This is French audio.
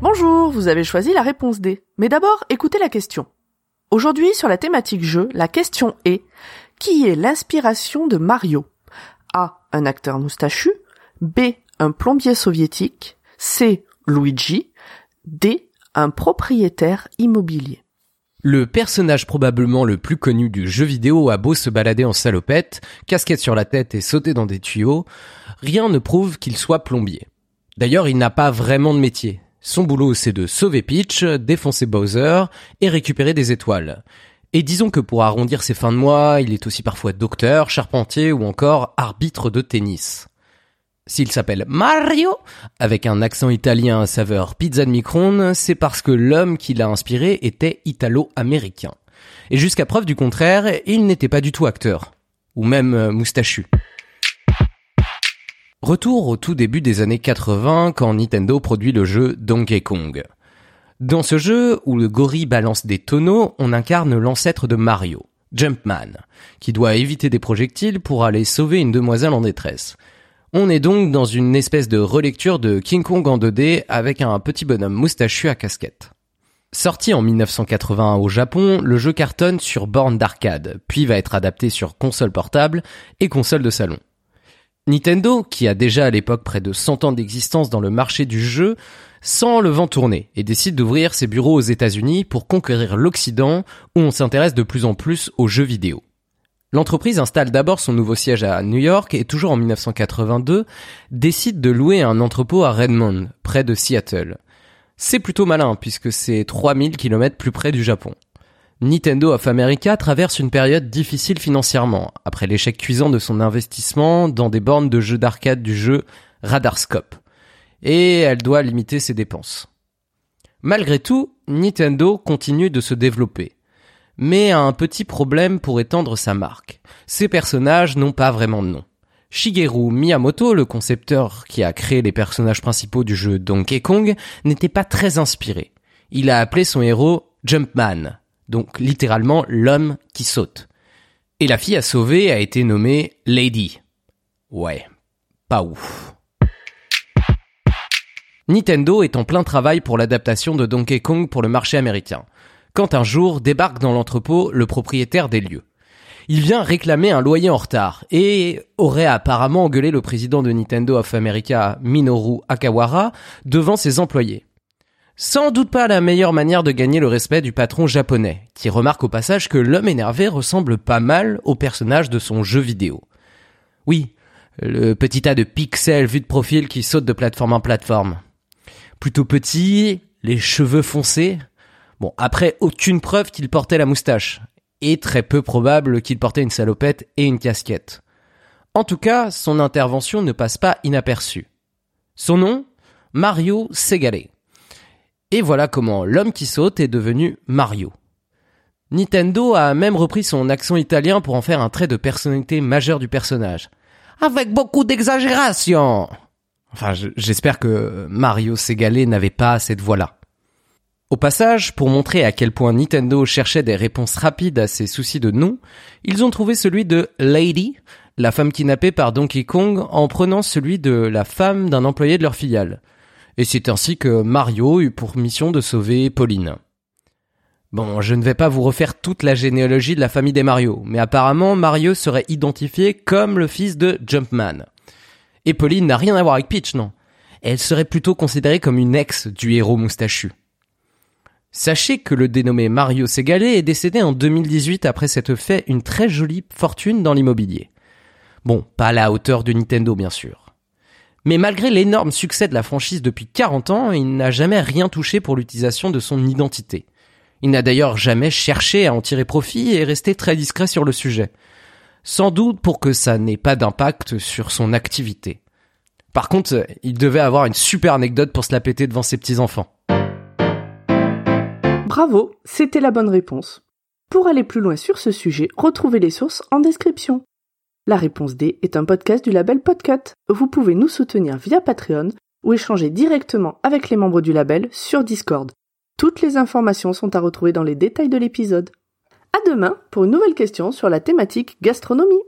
Bonjour, vous avez choisi la réponse D. Mais d'abord, écoutez la question. Aujourd'hui, sur la thématique jeu, la question est qui est l'inspiration de Mario? A. Un acteur moustachu. B. Un plombier soviétique. C. Luigi. D. Un propriétaire immobilier. Le personnage probablement le plus connu du jeu vidéo a beau se balader en salopette, casquette sur la tête et sauter dans des tuyaux, rien ne prouve qu'il soit plombier. D'ailleurs, il n'a pas vraiment de métier. Son boulot, c'est de sauver Peach, défoncer Bowser et récupérer des étoiles. Et disons que pour arrondir ses fins de mois, il est aussi parfois docteur, charpentier ou encore arbitre de tennis. S'il s'appelle Mario, avec un accent italien à saveur pizza de micron, c'est parce que l'homme qui l'a inspiré était italo-américain. Et jusqu'à preuve du contraire, il n'était pas du tout acteur. Ou même euh, moustachu. Retour au tout début des années 80 quand Nintendo produit le jeu Donkey Kong. Dans ce jeu, où le gorille balance des tonneaux, on incarne l'ancêtre de Mario, Jumpman, qui doit éviter des projectiles pour aller sauver une demoiselle en détresse. On est donc dans une espèce de relecture de King Kong en 2D avec un petit bonhomme moustachu à casquette. Sorti en 1981 au Japon, le jeu cartonne sur borne d'arcade, puis va être adapté sur console portable et console de salon. Nintendo, qui a déjà à l'époque près de 100 ans d'existence dans le marché du jeu, sent le vent tourner et décide d'ouvrir ses bureaux aux États-Unis pour conquérir l'Occident où on s'intéresse de plus en plus aux jeux vidéo. L'entreprise installe d'abord son nouveau siège à New York et toujours en 1982 décide de louer un entrepôt à Redmond, près de Seattle. C'est plutôt malin puisque c'est 3000 km plus près du Japon. Nintendo of America traverse une période difficile financièrement, après l'échec cuisant de son investissement dans des bornes de jeux d'arcade du jeu Radarscope. Et elle doit limiter ses dépenses. Malgré tout, Nintendo continue de se développer. Mais a un petit problème pour étendre sa marque. Ses personnages n'ont pas vraiment de nom. Shigeru Miyamoto, le concepteur qui a créé les personnages principaux du jeu Donkey Kong, n'était pas très inspiré. Il a appelé son héros Jumpman, donc littéralement l'homme qui saute. Et la fille à sauver a été nommée Lady. Ouais, pas ouf. Nintendo est en plein travail pour l'adaptation de Donkey Kong pour le marché américain, quand un jour débarque dans l'entrepôt le propriétaire des lieux. Il vient réclamer un loyer en retard et aurait apparemment engueulé le président de Nintendo of America, Minoru Akawara, devant ses employés. Sans doute pas la meilleure manière de gagner le respect du patron japonais, qui remarque au passage que l'homme énervé ressemble pas mal au personnage de son jeu vidéo. Oui, le petit tas de pixels vu de profil qui saute de plateforme en plateforme. Plutôt petit, les cheveux foncés. Bon, après, aucune preuve qu'il portait la moustache. Et très peu probable qu'il portait une salopette et une casquette. En tout cas, son intervention ne passe pas inaperçue. Son nom Mario Segale. Et voilà comment l'homme qui saute est devenu Mario. Nintendo a même repris son accent italien pour en faire un trait de personnalité majeur du personnage. Avec beaucoup d'exagération. Enfin, je- j'espère que Mario Segale n'avait pas cette voix-là. Au passage, pour montrer à quel point Nintendo cherchait des réponses rapides à ses soucis de nom, ils ont trouvé celui de Lady, la femme kidnappée par Donkey Kong, en prenant celui de la femme d'un employé de leur filiale. Et c'est ainsi que Mario eut pour mission de sauver Pauline. Bon, je ne vais pas vous refaire toute la généalogie de la famille des Mario, mais apparemment Mario serait identifié comme le fils de Jumpman. Et Pauline n'a rien à voir avec Peach, non. Elle serait plutôt considérée comme une ex du héros moustachu. Sachez que le dénommé Mario Segale est décédé en 2018 après s'être fait une très jolie fortune dans l'immobilier. Bon, pas à la hauteur de Nintendo bien sûr. Mais malgré l'énorme succès de la franchise depuis 40 ans, il n'a jamais rien touché pour l'utilisation de son identité. Il n'a d'ailleurs jamais cherché à en tirer profit et est resté très discret sur le sujet. Sans doute pour que ça n'ait pas d'impact sur son activité. Par contre, il devait avoir une super anecdote pour se la péter devant ses petits-enfants. Bravo, c'était la bonne réponse. Pour aller plus loin sur ce sujet, retrouvez les sources en description. La réponse D est un podcast du label Podcut. Vous pouvez nous soutenir via Patreon ou échanger directement avec les membres du label sur Discord. Toutes les informations sont à retrouver dans les détails de l'épisode. À demain pour une nouvelle question sur la thématique gastronomie.